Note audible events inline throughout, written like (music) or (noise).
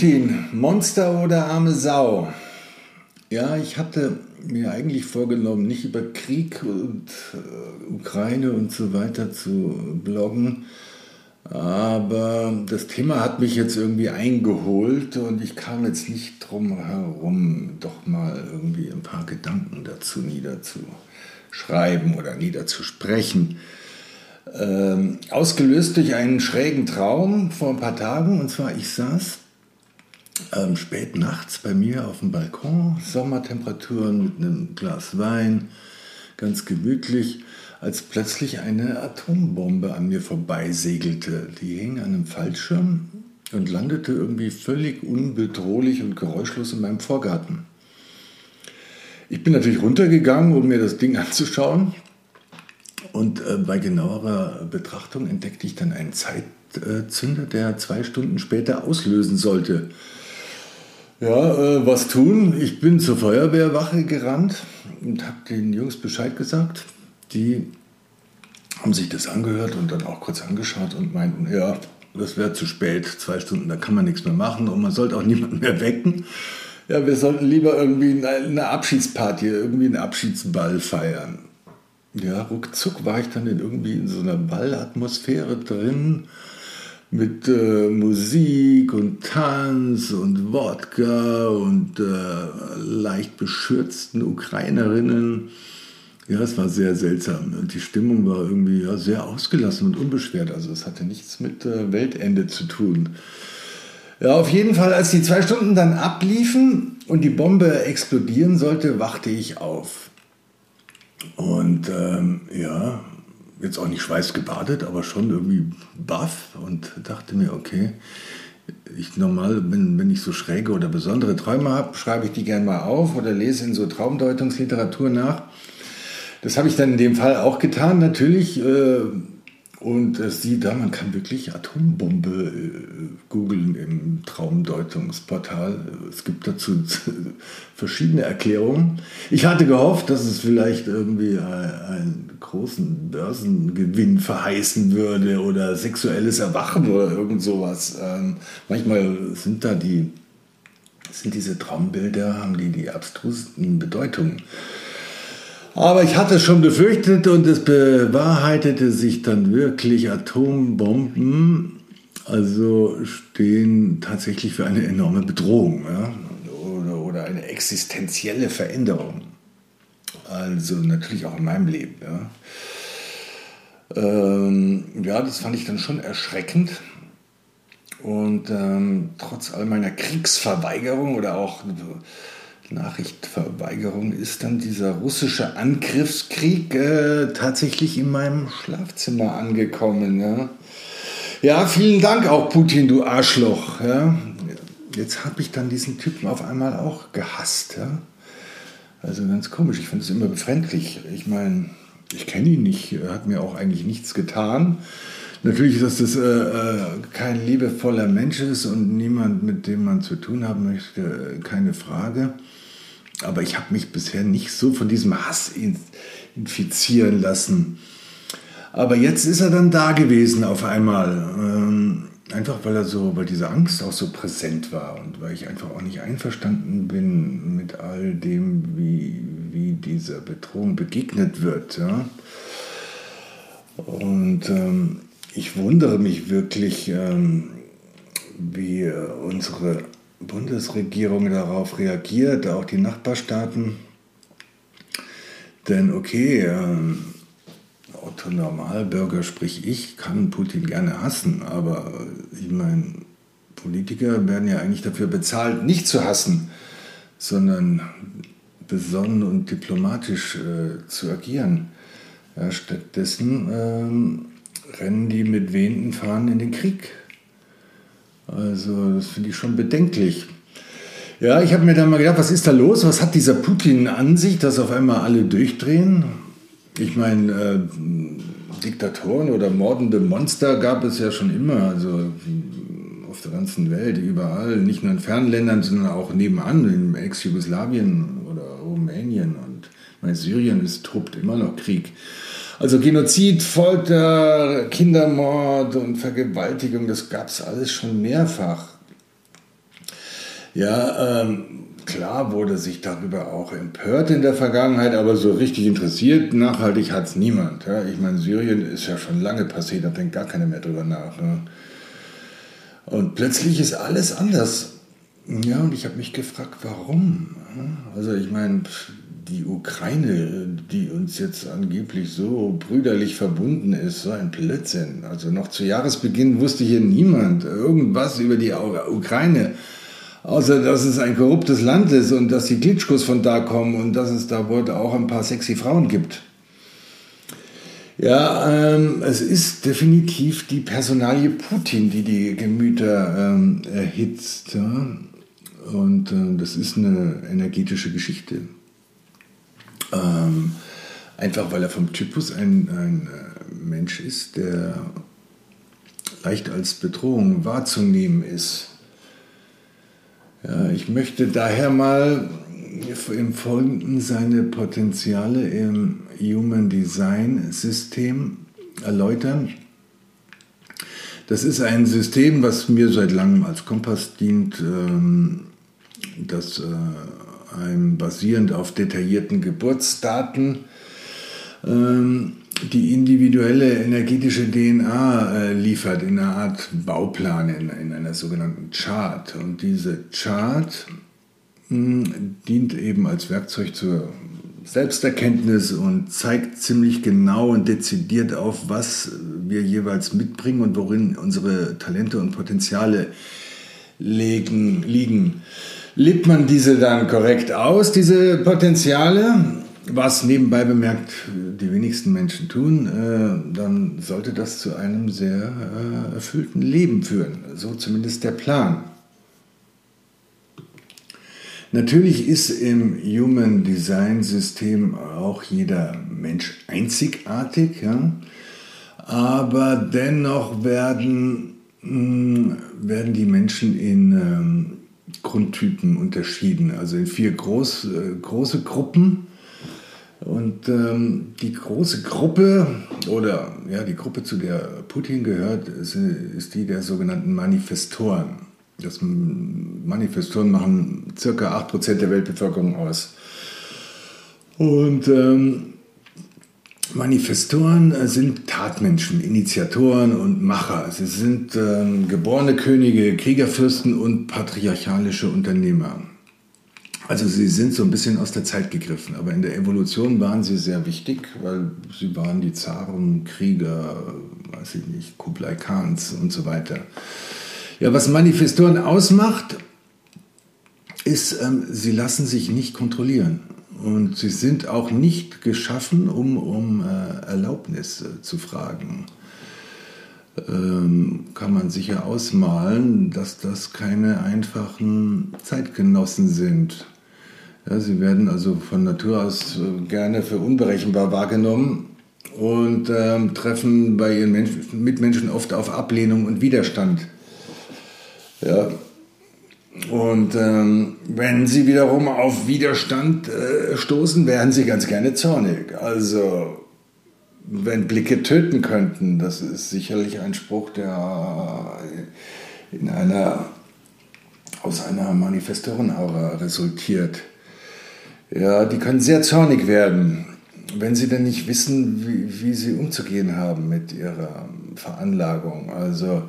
Putin, Monster oder arme Sau? Ja, ich hatte mir eigentlich vorgenommen, nicht über Krieg und äh, Ukraine und so weiter zu bloggen. Aber das Thema hat mich jetzt irgendwie eingeholt und ich kam jetzt nicht drum herum, doch mal irgendwie ein paar Gedanken dazu niederzuschreiben oder niederzusprechen. Ähm, ausgelöst durch einen schrägen Traum vor ein paar Tagen. Und zwar, ich saß ähm, spät nachts bei mir auf dem Balkon, Sommertemperaturen mit einem Glas Wein, ganz gemütlich, als plötzlich eine Atombombe an mir vorbeisegelte. Die hing an einem Fallschirm und landete irgendwie völlig unbedrohlich und geräuschlos in meinem Vorgarten. Ich bin natürlich runtergegangen, um mir das Ding anzuschauen. Und äh, bei genauerer Betrachtung entdeckte ich dann einen Zeitzünder, der zwei Stunden später auslösen sollte. Ja, äh, was tun? Ich bin zur Feuerwehrwache gerannt und habe den Jungs Bescheid gesagt. Die haben sich das angehört und dann auch kurz angeschaut und meinten, ja, das wäre zu spät, zwei Stunden, da kann man nichts mehr machen und man sollte auch (laughs) niemanden mehr wecken. Ja, wir sollten lieber irgendwie eine Abschiedsparty, irgendwie einen Abschiedsball feiern. Ja, ruckzuck war ich dann in irgendwie in so einer Ballatmosphäre drin mit äh, Musik und Tanz und Wodka und äh, leicht beschürzten Ukrainerinnen. Ja, es war sehr seltsam. Und die Stimmung war irgendwie ja, sehr ausgelassen und unbeschwert. Also es hatte nichts mit äh, Weltende zu tun. Ja, auf jeden Fall, als die zwei Stunden dann abliefen und die Bombe explodieren sollte, wachte ich auf. Und ähm, ja, jetzt auch nicht schweißgebadet, aber schon irgendwie baff und dachte mir, okay, ich normal, wenn, wenn ich so schräge oder besondere Träume habe, schreibe ich die gerne mal auf oder lese in so Traumdeutungsliteratur nach. Das habe ich dann in dem Fall auch getan, natürlich. Äh, und es sieht da, man kann wirklich Atombombe äh, googeln im Traumdeutungsportal. Es gibt dazu (laughs) verschiedene Erklärungen. Ich hatte gehofft, dass es vielleicht irgendwie einen großen Börsengewinn verheißen würde oder sexuelles Erwachen oder irgend sowas. Ähm, manchmal sind da die, sind diese Traumbilder, haben die die abstrusesten Bedeutungen. Aber ich hatte schon befürchtet und es bewahrheitete sich dann wirklich. Atombomben also stehen tatsächlich für eine enorme Bedrohung ja? oder, oder eine existenzielle Veränderung. Also natürlich auch in meinem Leben. Ja. Ähm, ja, das fand ich dann schon erschreckend. Und ähm, trotz all meiner Kriegsverweigerung oder auch Nachrichtverweigerung ist dann dieser russische Angriffskrieg äh, tatsächlich in meinem Schlafzimmer angekommen. Ja, ja vielen Dank auch Putin, du Arschloch. Ja. Jetzt habe ich dann diesen Typen auf einmal auch gehasst. Ja. Also ganz komisch, ich finde es immer befremdlich. Ich meine, ich kenne ihn nicht, er hat mir auch eigentlich nichts getan. Natürlich, dass das äh, äh, kein liebevoller Mensch ist und niemand, mit dem man zu tun haben möchte, keine Frage. Aber ich habe mich bisher nicht so von diesem Hass infizieren lassen. Aber jetzt ist er dann da gewesen auf einmal. Ähm, einfach weil er so, weil diese Angst auch so präsent war und weil ich einfach auch nicht einverstanden bin mit all dem, wie, wie dieser Bedrohung begegnet wird. Ja? Und ähm, ich wundere mich wirklich, ähm, wie unsere Bundesregierung darauf reagiert, auch die Nachbarstaaten. Denn okay, ähm, Otto Normalbürger, sprich ich, kann Putin gerne hassen, aber ich meine, Politiker werden ja eigentlich dafür bezahlt, nicht zu hassen, sondern besonnen und diplomatisch äh, zu agieren. Ja, stattdessen ähm, rennen die mit wehenden Fahnen in den Krieg. Also das finde ich schon bedenklich. Ja, ich habe mir dann mal gedacht, was ist da los? Was hat dieser Putin an sich, dass auf einmal alle durchdrehen? Ich meine, äh, Diktatoren oder mordende Monster gab es ja schon immer, also auf der ganzen Welt, überall, nicht nur in Fernländern, sondern auch nebenan, in Ex-Jugoslawien oder Rumänien und meine, Syrien, es tobt immer noch Krieg. Also Genozid, Folter, Kindermord und Vergewaltigung, das gab es alles schon mehrfach. Ja, ähm, klar wurde sich darüber auch empört in der Vergangenheit, aber so richtig interessiert, nachhaltig hat es niemand. Ja? Ich meine, Syrien ist ja schon lange passiert, da denkt gar keiner mehr drüber nach. Ne? Und plötzlich ist alles anders. Ja, und ich habe mich gefragt, warum? Also ich meine, die Ukraine, die uns jetzt angeblich so brüderlich verbunden ist, so ein Blödsinn. Also noch zu Jahresbeginn wusste hier niemand irgendwas über die Ukraine, außer dass es ein korruptes Land ist und dass die Klitschkos von da kommen und dass es da wohl auch ein paar sexy Frauen gibt. Ja, ähm, es ist definitiv die Personalie Putin, die die Gemüter ähm, erhitzt. Ja? Und äh, das ist eine energetische Geschichte. Ähm, einfach weil er vom Typus ein, ein äh, Mensch ist, der leicht als Bedrohung wahrzunehmen ist. Ja, ich möchte daher mal im Folgenden seine Potenziale im Human Design System erläutern. Das ist ein System, was mir seit langem als Kompass dient, ähm, das äh, einem basierend auf detaillierten Geburtsdaten ähm, die individuelle energetische DNA äh, liefert in einer Art Bauplan, in, in einer sogenannten Chart. Und diese Chart mh, hm, dient eben als Werkzeug zur Selbsterkenntnis und zeigt ziemlich genau und dezidiert auf, was wir jeweils mitbringen und worin unsere Talente und Potenziale legen, liegen. Lebt man diese dann korrekt aus, diese Potenziale, was nebenbei bemerkt die wenigsten Menschen tun, äh, dann sollte das zu einem sehr äh, erfüllten Leben führen. So zumindest der Plan. Natürlich ist im Human Design System auch jeder Mensch einzigartig, ja? aber dennoch werden, mh, hm, werden die Menschen in ähm, Grundtypen unterschieden, also in vier groß, äh, große Gruppen. Und ähm, die große Gruppe oder ja, die Gruppe, zu der Putin gehört, ist, ist die der sogenannten Manifestoren. Das Manifestoren machen circa 8% der Weltbevölkerung aus. Und ähm, Manifestoren sind Tatmenschen, Initiatoren und Macher. Sie sind ähm, geborene Könige, Kriegerfürsten und patriarchalische Unternehmer. Also sie sind so ein bisschen aus der Zeit gegriffen, aber in der Evolution waren sie sehr wichtig, weil sie waren die Zaren, Krieger, weiß ich nicht, Kublai Khans und so weiter. Ja, was Manifestoren ausmacht, ist, ähm, sie lassen sich nicht kontrollieren. Und sie sind auch nicht geschaffen, um um äh, Erlaubnis äh, zu fragen. Ähm, kann man sicher ausmalen, dass das keine einfachen Zeitgenossen sind. Ja, sie werden also von Natur aus äh, gerne für unberechenbar wahrgenommen und ähm, treffen bei ihren Menschen, Mitmenschen oft auf Ablehnung und Widerstand. Ja. Und ähm, wenn sie wiederum auf Widerstand äh, stoßen, wären sie ganz gerne zornig. Also, wenn Blicke töten könnten, das ist sicherlich ein Spruch, der in einer, aus einer Manifestorenaura resultiert. Ja, die können sehr zornig werden, wenn sie denn nicht wissen, wie, wie sie umzugehen haben mit ihrer Veranlagung. Also,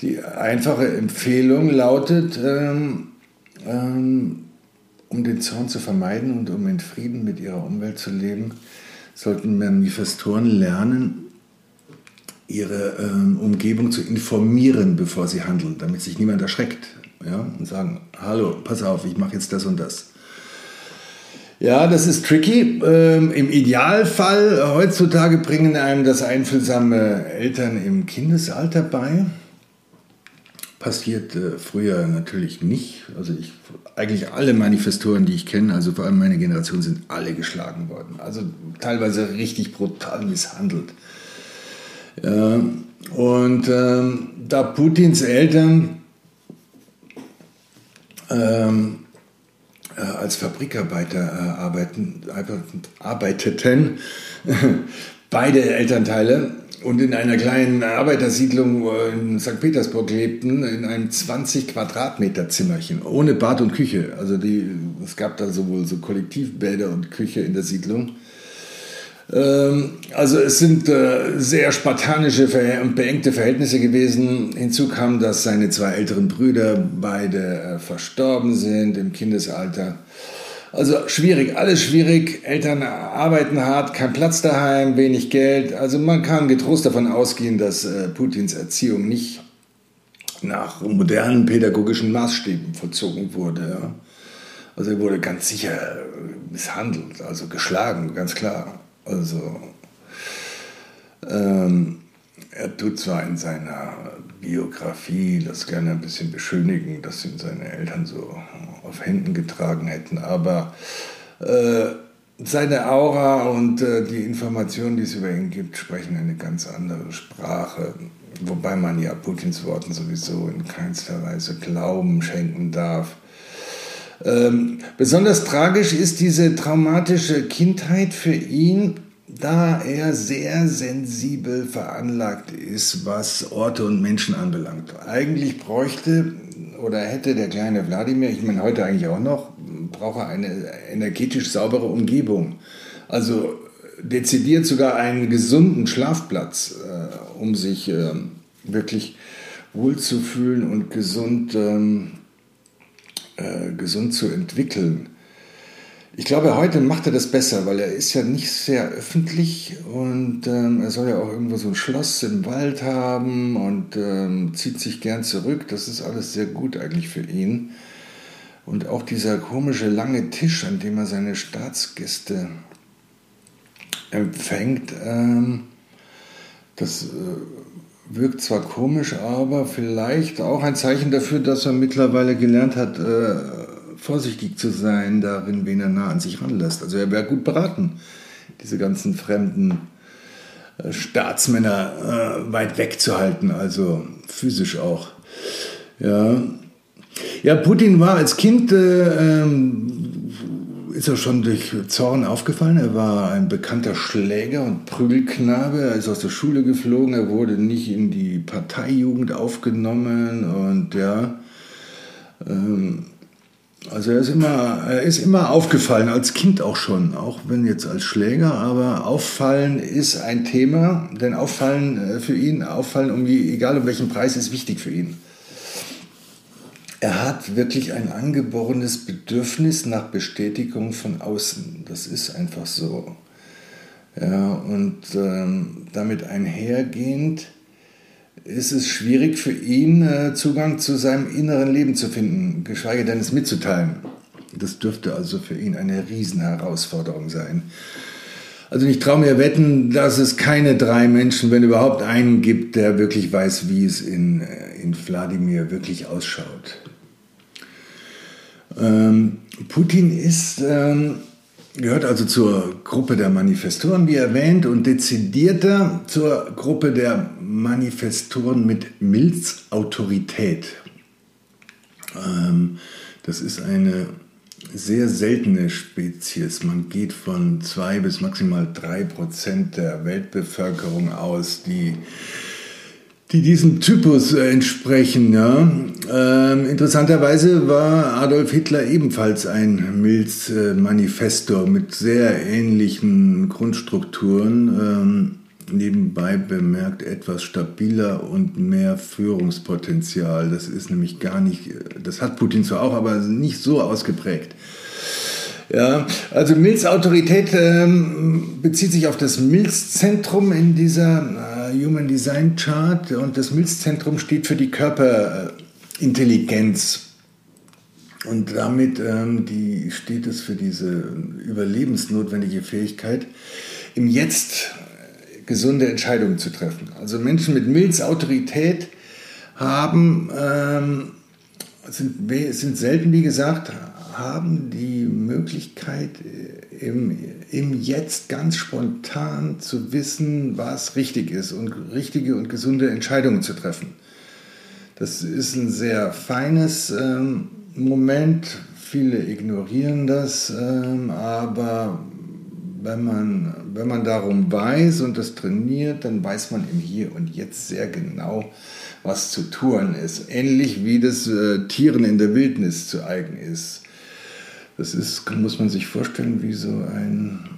die einfache Empfehlung lautet, ähm, ähm, um den Zorn zu vermeiden und um in Frieden mit ihrer Umwelt zu leben, sollten Manifestoren lernen, ihre ähm, Umgebung zu informieren, bevor sie handeln, damit sich niemand erschreckt. Ja? Und sagen, hallo, pass auf, ich mache jetzt das und das. Ja, das ist tricky. Ähm, Im Idealfall heutzutage bringen einem das einfühlsame Eltern im Kindesalter bei passierte früher natürlich nicht. Also ich, eigentlich alle Manifestoren, die ich kenne, also vor allem meine Generation, sind alle geschlagen worden. Also teilweise richtig brutal misshandelt. Ja, und ähm, da Putins Eltern ähm, äh, als Fabrikarbeiter äh, arbeiten, arbeiteten, (laughs) beide Elternteile, und in einer kleinen Arbeitersiedlung in St. Petersburg lebten, in einem 20 Quadratmeter Zimmerchen, ohne Bad und Küche. Also die, es gab da sowohl so Kollektivbäder und Küche in der Siedlung. Ähm, also es sind äh, sehr spartanische und beengte Verhältnisse gewesen. Hinzu kam, dass seine zwei älteren Brüder beide äh, verstorben sind im Kindesalter. Also schwierig, alles schwierig. Eltern arbeiten hart, kein Platz daheim, wenig Geld. Also man kann getrost davon ausgehen, dass äh, Putins Erziehung nicht nach modernen pädagogischen Maßstäben vollzogen wurde. Also er wurde ganz sicher misshandelt, also geschlagen, ganz klar. Also ähm, er tut zwar in seiner Biografie das gerne ein bisschen beschönigen, dass ihn seine Eltern so auf Händen getragen hätten, aber äh, seine Aura und äh, die Informationen, die es über ihn gibt, sprechen eine ganz andere Sprache. Wobei man ja Putins Worten sowieso in keinster Weise Glauben schenken darf. Ähm, besonders tragisch ist diese traumatische Kindheit für ihn, da er sehr sensibel veranlagt ist, was Orte und Menschen anbelangt. Eigentlich bräuchte oder hätte der kleine Wladimir, ich meine heute eigentlich auch noch, braucht er eine energetisch saubere Umgebung. Also dezidiert sogar einen gesunden Schlafplatz, äh, um sich äh, wirklich wohlzufühlen und gesund ähm, äh, gesund zu entwickeln. Ich glaube, heute macht er das besser, weil er ist ja nicht sehr öffentlich und ähm, er soll ja auch irgendwo so ein Schloss im Wald haben und ähm, zieht sich gern zurück. Das ist alles sehr gut eigentlich für ihn. Und auch dieser komische lange Tisch, an dem er seine Staatsgäste empfängt, ähm, das äh, wirkt zwar komisch, aber vielleicht auch ein Zeichen dafür, dass er mittlerweile gelernt hat, äh, vorsichtig zu sein darin, wen er nah an sich ranlässt. Also er wäre gut beraten, diese ganzen fremden äh, Staatsmänner äh, weit wegzuhalten, also physisch auch. Ja, ja Putin war als Kind äh, ähm, ist er schon durch Zorn aufgefallen. Er war ein bekannter Schläger und Prügelknabe. Er ist aus der Schule geflogen. Er wurde nicht in die Parteijugend aufgenommen und ja. Ähm, also er ist, immer, er ist immer aufgefallen, als Kind auch schon, auch wenn jetzt als Schläger, aber auffallen ist ein Thema, denn auffallen äh, für ihn, auffallen, um die, egal um welchen Preis, ist wichtig für ihn er hat wirklich ein angeborenes Bedürfnis nach Bestätigung von außen. Das ist einfach so. Ja, und ähm, damit einhergehend ist es schwierig für ihn, äh, Zugang zu seinem inneren Leben zu finden, geschweige denn es mitzuteilen. Das dürfte also für ihn eine Riesenherausforderung sein. Also ich traue mir wetten, dass es keine drei Menschen, wenn überhaupt einen gibt, der wirklich weiß, wie es in, äh, in Wladimir wirklich ausschaut. Ähm, Putin ist, ähm, gehört also zur Gruppe der Manifestoren, wie erwähnt, und dezidierter zur Gruppe der Manifestoren mit Milzautorität. Ähm, das ist eine sehr seltene Spezies. Man geht von zwei bis maximal drei Prozent der Weltbevölkerung aus, die die diesem Typus äh, entsprechen. Ja. Ähm, interessanterweise war Adolf Hitler ebenfalls ein Milz-Manifestor mit sehr ähnlichen Grundstrukturen. Ähm, nebenbei bemerkt etwas stabiler und mehr Führungspotenzial. Das ist nämlich gar nicht, das hat Putin zwar auch, aber nicht so ausgeprägt. Ja, also Milz-Autorität ähm, bezieht sich auf das Milz-Zentrum in dieser Human Design Chart und das Milzzentrum steht für die Körperintelligenz. Und damit ähm, die, steht es für diese überlebensnotwendige Fähigkeit, im Jetzt gesunde Entscheidungen zu treffen. Also Menschen mit Milzautorität haben, ähm, sind, sind selten, wie gesagt, haben die Möglichkeit, äh, im, im Jetzt ganz spontan zu wissen, was richtig ist und richtige und gesunde Entscheidungen zu treffen. Das ist ein sehr feines ähm, Moment. Viele ignorieren das, ähm, aber wenn man, wenn man darum weiß und das trainiert, dann weiß man im Hier und Jetzt sehr genau, was zu tun ist. Ähnlich wie das äh, Tieren in der Wildnis zu eigen ist. Das ist, muss man sich vorstellen, wie so ein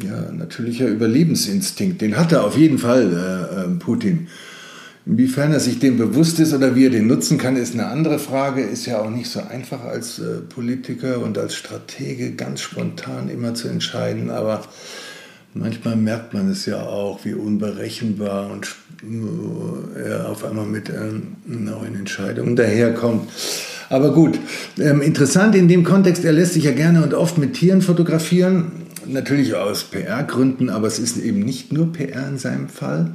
ja, natürlicher Überlebensinstinkt. Den hat er auf jeden Fall, äh, äh, Putin. Inwiefern er sich dem bewusst ist oder wie er den nutzen kann, ist eine andere Frage. Ist ja auch nicht so einfach als äh, Politiker und als Stratege ganz spontan immer zu entscheiden. Aber manchmal merkt man es ja auch, wie unberechenbar und äh, er auf einmal mit neuen Entscheidungen daherkommt. Aber gut, ähm, interessant in dem Kontext, er lässt sich ja gerne und oft mit Tieren fotografieren. Natürlich aus PR-Gründen, aber es ist eben nicht nur PR in seinem Fall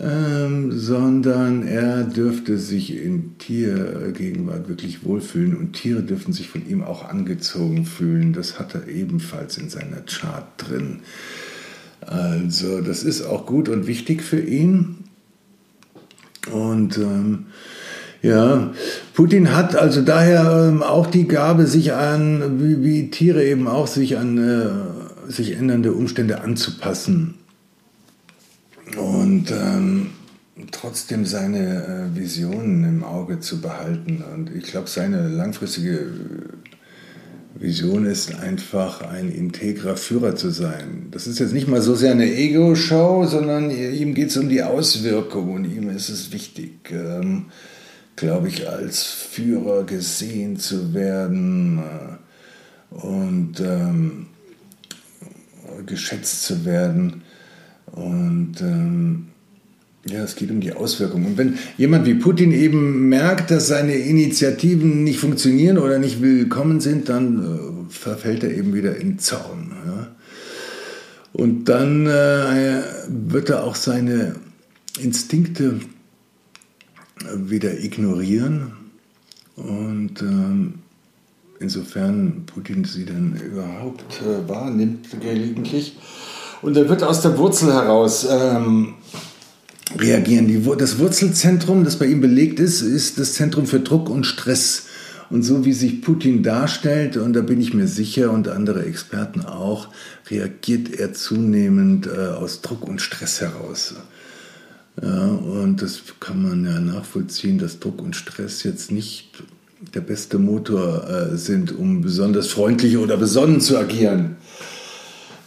ähm, sondern er dürfte sich in Tiergegenwart wirklich wohlfühlen und Tiere dürften sich von ihm auch angezogen fühlen. Das hat er ebenfalls in seiner Chart drin. Also das ist auch gut und wichtig für ihn. Und ähm, ja, Putin hat also daher ähm, auch die Gabe, sich an, wie, wie Tiere eben auch, sich an äh, sich ändernde Umstände anzupassen und ähm, trotzdem seine äh, Visionen im Auge zu behalten. Und ich glaube, seine langfristige äh, Vision ist einfach ein integrer Führer zu sein. Das ist jetzt nicht mal so sehr eine Ego-Show, sondern ihm geht es um die Auswirkung und ihm ist es wichtig, ähm, glaube ich, als Führer gesehen zu werden äh, und ähm, geschätzt zu werden. Und ähm, ja, es geht um die Auswirkungen. Und wenn jemand wie Putin eben merkt, dass seine Initiativen nicht funktionieren oder nicht willkommen sind, dann äh, verfällt er eben wieder in Zorn. Ja? Und dann äh, wird er auch seine Instinkte wieder ignorieren. Und ähm, insofern Putin sie dann überhaupt äh, wahrnimmt, gelegentlich, und er wird aus der Wurzel heraus ähm, reagieren. Die, das Wurzelzentrum, das bei ihm belegt ist, ist das Zentrum für Druck und Stress. Und so wie sich Putin darstellt, und da bin ich mir sicher und andere Experten auch, reagiert er zunehmend äh, aus Druck und Stress heraus. Ja, und das kann man ja nachvollziehen, dass Druck und Stress jetzt nicht der beste Motor äh, sind, um besonders freundlich oder besonnen zu agieren.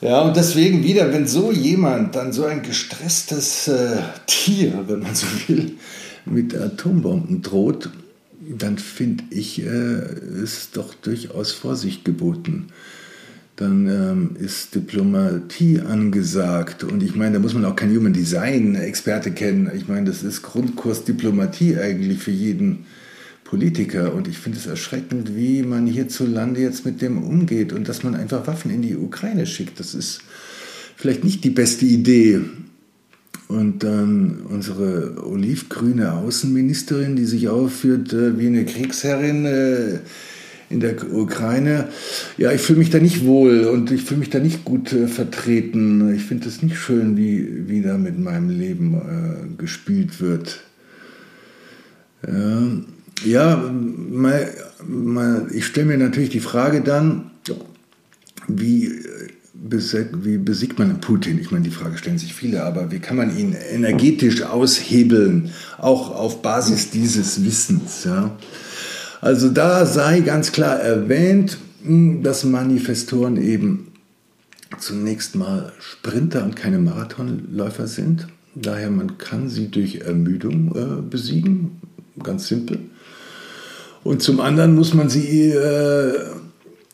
Ja, und deswegen wieder, wenn so jemand, dann so ein gestresstes äh, Tier, wenn man so will, mit Atombomben droht, dann finde ich, äh, ist doch durchaus Vorsicht geboten. Dann ähm, ist Diplomatie angesagt. Und ich meine, da muss man auch kein Human Design-Experte kennen. Ich meine, das ist Grundkurs Diplomatie eigentlich für jeden Politiker. Und ich finde es erschreckend, wie man hierzulande jetzt mit dem umgeht und dass man einfach Waffen in die Ukraine schickt. Das ist vielleicht nicht die beste Idee. Und dann unsere olivgrüne Außenministerin, die sich aufführt äh, wie eine Kriegsherrin äh, in der Ukraine. Ja, ich fühle mich da nicht wohl und ich fühle mich da nicht gut äh, vertreten. Ich finde es nicht schön, wie, wie da mit meinem Leben äh, gespielt wird. Ja. Ja, mal, mal, ich stelle mir natürlich die Frage dann, wie, wie besiegt man Putin? Ich meine, die Frage stellen sich viele, aber wie kann man ihn energetisch aushebeln, auch auf Basis dieses Wissens? Ja? Also da sei ganz klar erwähnt, hm, dass Manifestoren eben zunächst mal Sprinter und keine Marathonläufer sind. Daher man kann sie durch Ermüdung äh, besiegen, ganz simpel. Und zum anderen muss man sie äh,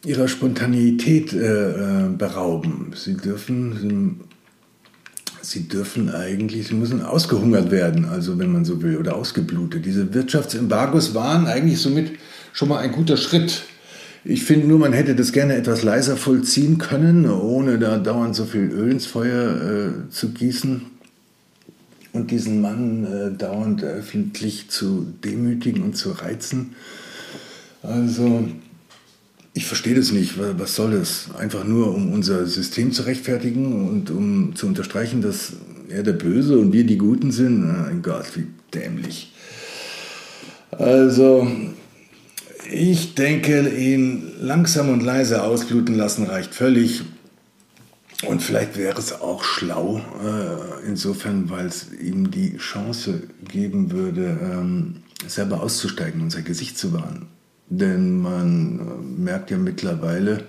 ihrer Spontaneität äh, berauben. Sie dürfen, sie dürfen eigentlich, sie müssen ausgehungert werden, also wenn man so will, oder ausgeblutet. Diese Wirtschaftsembargos waren eigentlich somit schon mal ein guter Schritt. Ich finde nur, man hätte das gerne etwas leiser vollziehen können, ohne da dauernd so viel Öl ins Feuer äh, zu gießen. und diesen Mann äh, dauernd öffentlich zu demütigen und zu reizen. Also, ich verstehe das nicht. Was soll das? Einfach nur, um unser System zu rechtfertigen und um zu unterstreichen, dass er der Böse und wir die Guten sind? Mein Gott, wie dämlich. Also, ich denke, ihn langsam und leise ausbluten lassen reicht völlig. Und vielleicht wäre es auch schlau, äh, insofern, weil es ihm die Chance geben würde, ähm, selber auszusteigen und sein Gesicht zu wahren. Denn man äh, merkt ja mittlerweile,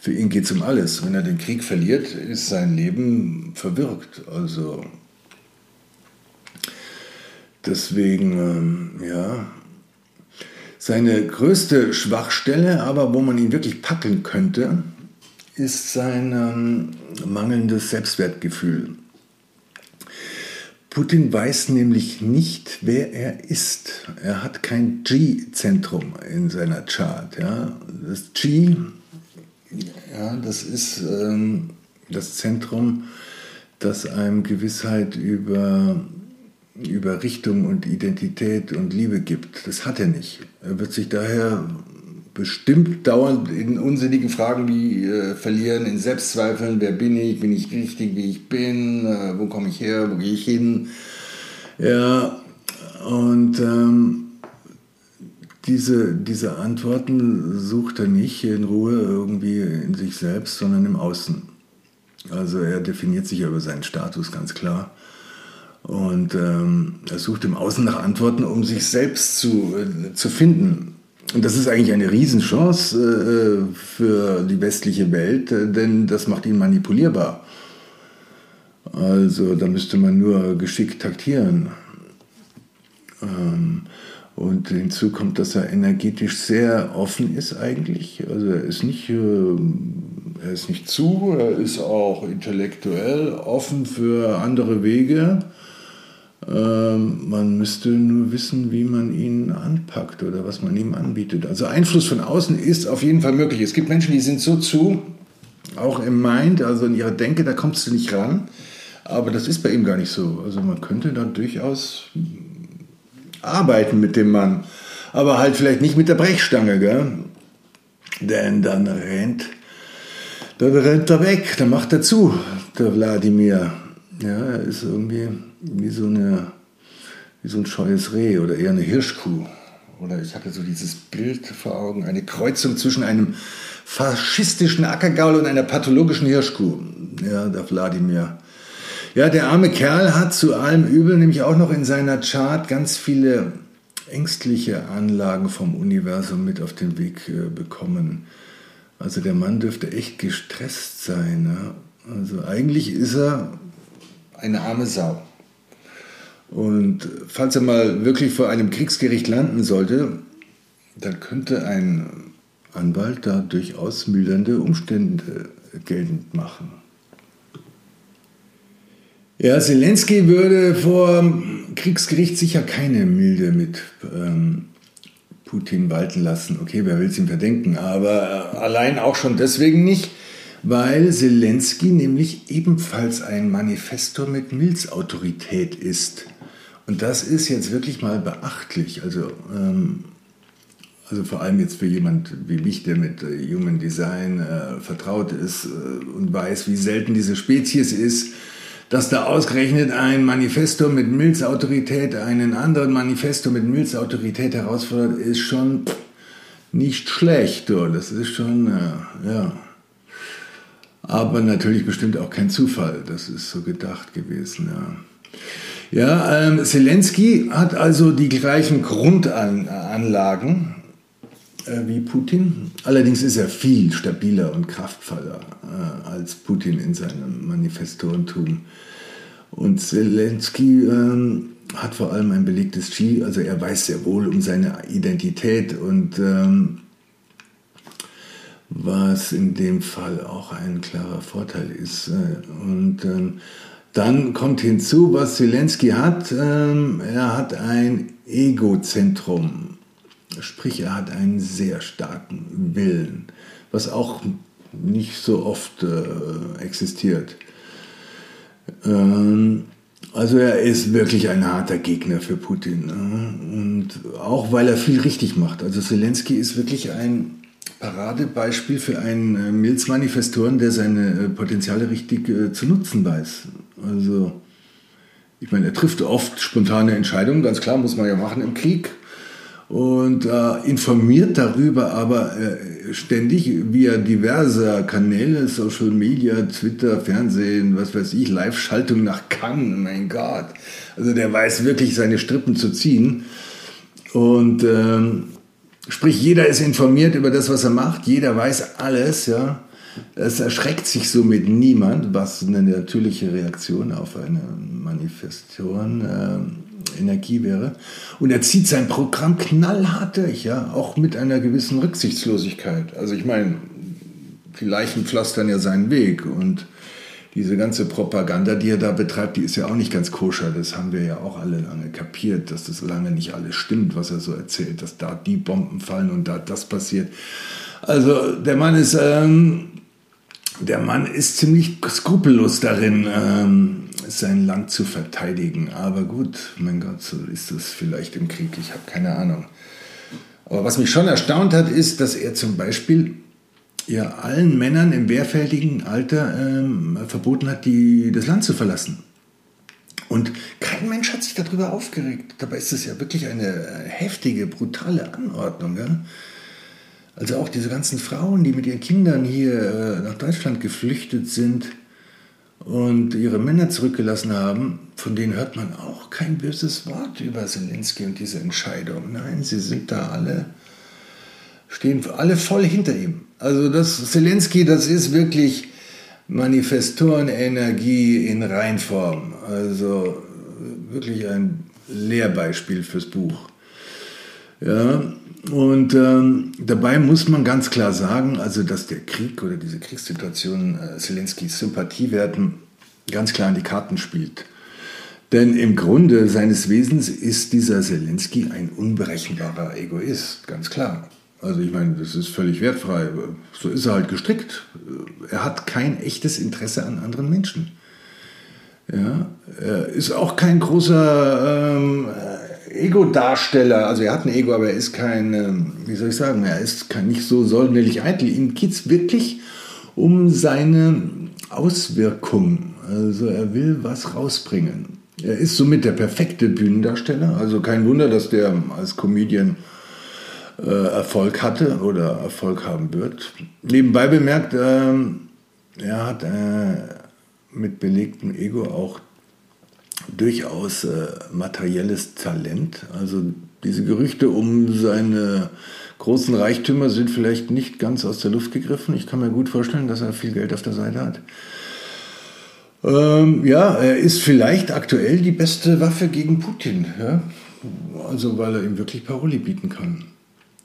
für ihn geht es um alles. Wenn er den Krieg verliert, ist sein Leben verwirkt. Also deswegen, ähm, ja, seine größte Schwachstelle, aber wo man ihn wirklich packen könnte, ist sein ähm, mangelndes Selbstwertgefühl. Putin weiß nämlich nicht, wer er ist. Er hat kein G-Zentrum in seiner Chart. Ja. Das G, ja, das ist ähm, das Zentrum, das einem Gewissheit über, über Richtung und Identität und Liebe gibt. Das hat er nicht. Er wird sich daher bestimmt dauernd in unsinnigen Fragen wie äh, verlieren, in Selbstzweifeln, wer bin ich, bin ich richtig, wie ich bin, äh, wo komme ich her, wo gehe ich hin. Ja, und ähm, diese, diese Antworten sucht er nicht in Ruhe irgendwie in sich selbst, sondern im Außen. Also er definiert sich über seinen Status ganz klar. Und ähm, er sucht im Außen nach Antworten, um sich selbst zu, äh, zu finden. Und das ist eigentlich eine Riesenchance äh, für die westliche Welt, äh, denn das macht ihn manipulierbar. Also da müsste man nur geschickt taktieren. Ähm, und hinzu kommt, dass er energetisch sehr offen ist eigentlich. Also er ist nicht, äh, er ist nicht zu, er ist auch intellektuell offen für andere Wege. Ähm, man müsste nur wissen, wie man ihn anpackt oder was man ihm anbietet. Also Einfluss von außen ist auf jeden Fall möglich. Es gibt Menschen, die sind so zu, auch im Mind, also in ihrer Denke, da kommst du nicht ran. Aber das ist bei ihm gar nicht so. Also man könnte da durchaus arbeiten mit dem Mann. Aber halt vielleicht nicht mit der Brechstange, gell? Denn dann rennt, dann rennt er weg, dann macht er zu, der Wladimir. Ja, er ist irgendwie wie so, eine, wie so ein scheues Reh oder eher eine Hirschkuh. Oder ich hatte so dieses Bild vor Augen, eine Kreuzung zwischen einem faschistischen Ackergaul und einer pathologischen Hirschkuh. Ja, der Wladimir. Ja, der arme Kerl hat zu allem Übel nämlich auch noch in seiner Chart ganz viele ängstliche Anlagen vom Universum mit auf den Weg äh, bekommen. Also der Mann dürfte echt gestresst sein. Ne? Also eigentlich ist er eine arme Sau. Und falls er mal wirklich vor einem Kriegsgericht landen sollte, dann könnte ein Anwalt da durchaus mildernde Umstände geltend machen. Ja, Zelensky würde vor Kriegsgericht sicher keine Milde mit ähm, Putin walten lassen. Okay, wer will es ihm verdenken, aber äh, allein auch schon deswegen nicht, weil Zelensky nämlich ebenfalls ein Manifesto mit Milzautorität ist. Und das ist jetzt wirklich mal beachtlich. Also, ähm, also vor allem jetzt für jemand wie mich, der mit äh, Human Design äh, vertraut ist äh, und weiß, wie selten diese Spezies ist, dass da ausgerechnet ein Manifesto mit Milzautorität einen anderen Manifesto mit Milzautorität herausfordert, ist schon nicht schlecht. Oder? Das ist schon, äh, ja. Aber natürlich bestimmt auch kein Zufall. Das ist so gedacht gewesen, ja. Ja, ähm, Zelensky hat also die gleichen Grundanlagen äh, wie Putin. Allerdings ist er viel stabiler und kraftvoller äh, als Putin in seinem Manifestorentum. Und Zelensky ähm, hat vor allem ein belegtes Ski, also er weiß sehr wohl um seine Identität und ähm, was in dem Fall auch ein klarer Vorteil ist. Äh, und ähm, dann kommt hinzu, was Zelensky hat. Ähm, er hat ein Egozentrum. Sprich, er hat einen sehr starken Willen, was auch nicht so oft äh, existiert. Ähm, Also er ist wirklich ein harter Gegner für Putin. Ne? Und auch weil er viel richtig macht. Also Zelensky ist wirklich ein Paradebeispiel für einen äh, Milzmanifestoren, der seine äh, Potenziale richtig zu nutzen weiß. Also ich meine, er trifft oft spontane Entscheidungen, ganz klar, muss man ja machen im Krieg. Und äh, informiert darüber aber äh, ständig via diverser Kanäle, Social Media, Twitter, Fernsehen, was weiß ich, Live-Schaltung nach Cannes, mein Gott. Also der weiß wirklich seine Strippen zu ziehen. Und ähm, sprich, jeder ist informiert über das, was er macht, jeder weiß alles, ja. Es erschreckt sich somit niemand, was eine natürliche Reaktion auf eine Manifestation äh, Energie wäre. Und er zieht sein Programm knallhart durch, ja, auch mit einer gewissen Rücksichtslosigkeit. Also ich meine, die Leichen pflastern ja seinen Weg und diese ganze Propaganda, die er da betreibt, die ist ja auch nicht ganz koscher. Das haben wir ja auch alle lange kapiert, dass das lange nicht alles stimmt, was er so erzählt, dass da die Bomben fallen und da das passiert. Also der Mann ist ähm, der Mann ist ziemlich skrupellos darin, ähm, sein Land zu verteidigen. Aber gut, mein Gott, so ist es vielleicht im Krieg, ich habe keine Ahnung. Aber was mich schon erstaunt hat, ist, dass er zum Beispiel ja allen Männern im wehrfältigen Alter ähm, verboten hat, die, das Land zu verlassen. Und kein Mensch hat sich darüber aufgeregt. Dabei ist es ja wirklich eine heftige, brutale Anordnung. Ja? Also auch diese ganzen Frauen, die mit ihren Kindern hier äh, nach Deutschland geflüchtet sind und ihre Männer zurückgelassen haben, von denen hört man auch kein böses Wort über Zelensky und diese Entscheidung. Nein, sie sind da alle, stehen alle voll hinter ihm. Also das Zelensky, das ist wirklich Manifestorenenergie in Reinform. Also wirklich ein Lehrbeispiel fürs Buch. Ja, und ähm, dabei muss man ganz klar sagen, also dass der Krieg oder diese Kriegssituation äh, Zelenskys Sympathiewerten ganz klar in die Karten spielt. Denn im Grunde seines Wesens ist dieser Zelensky ein unberechenbarer Egoist, ganz klar. Also ich meine, das ist völlig wertfrei. So ist er halt gestrickt. Er hat kein echtes Interesse an anderen Menschen. Ja, er ist auch kein großer ähm, Ego-Darsteller, also er hat ein Ego, aber er ist kein, ähm, wie soll ich sagen, er ist kein, nicht so säulenlich eitel. Ihm geht es wirklich um seine Auswirkung. Also er will was rausbringen. Er ist somit der perfekte Bühnendarsteller. Also kein Wunder, dass der als Comedian äh, Erfolg hatte oder Erfolg haben wird. Nebenbei bemerkt, äh, er hat äh, mit belegtem Ego auch durchaus äh, materielles Talent. Also diese Gerüchte um seine großen Reichtümer sind vielleicht nicht ganz aus der Luft gegriffen. Ich kann mir gut vorstellen, dass er viel Geld auf der Seite hat. Ähm, ja, er ist vielleicht aktuell die beste Waffe gegen Putin. Ja? Also weil er ihm wirklich Paroli bieten kann.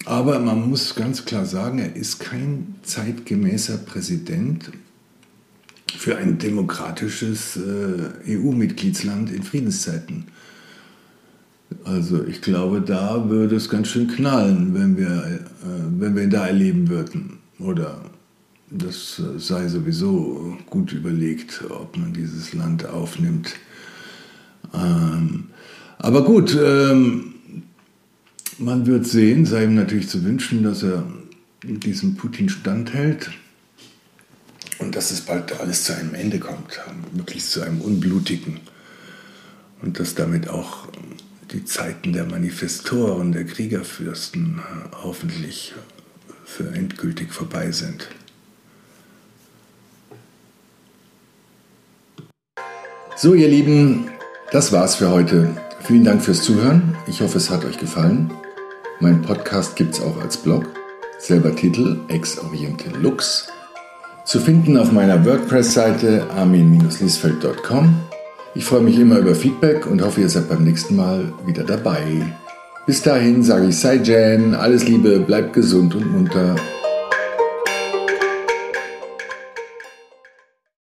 Aber man muss ganz klar sagen, er ist kein zeitgemäßer Präsident für ein demokratisches äh, EU-Mitgliedsland in Friedenszeiten. Also ich glaube, da würde es ganz schön knallen, wenn wir, äh, wenn wir da erleben würden. Oder das sei sowieso gut überlegt, ob man dieses Land aufnimmt. Ähm, aber gut, ähm, man wird sehen, sei ihm natürlich zu wünschen, dass er diesem Putin standhält und dass es bald alles zu einem Ende kommt, möglichst zu einem unblutigen. Und dass damit auch die Zeiten der Manifestoren, der Kriegerfürsten hoffentlich für endgültig vorbei sind. So, ihr Lieben, das war's für heute. Vielen Dank fürs Zuhören. Ich hoffe, es hat euch gefallen. Mein Podcast gibt's auch als Blog. Selber Titel Ex Oriente Lux zu finden auf meiner WordPress-Seite armin-liesfeld.com. Ich freue mich immer über Feedback und hoffe, ihr seid beim nächsten Mal wieder dabei. Bis dahin sage ich Sei Jan, alles Liebe, bleibt gesund und munter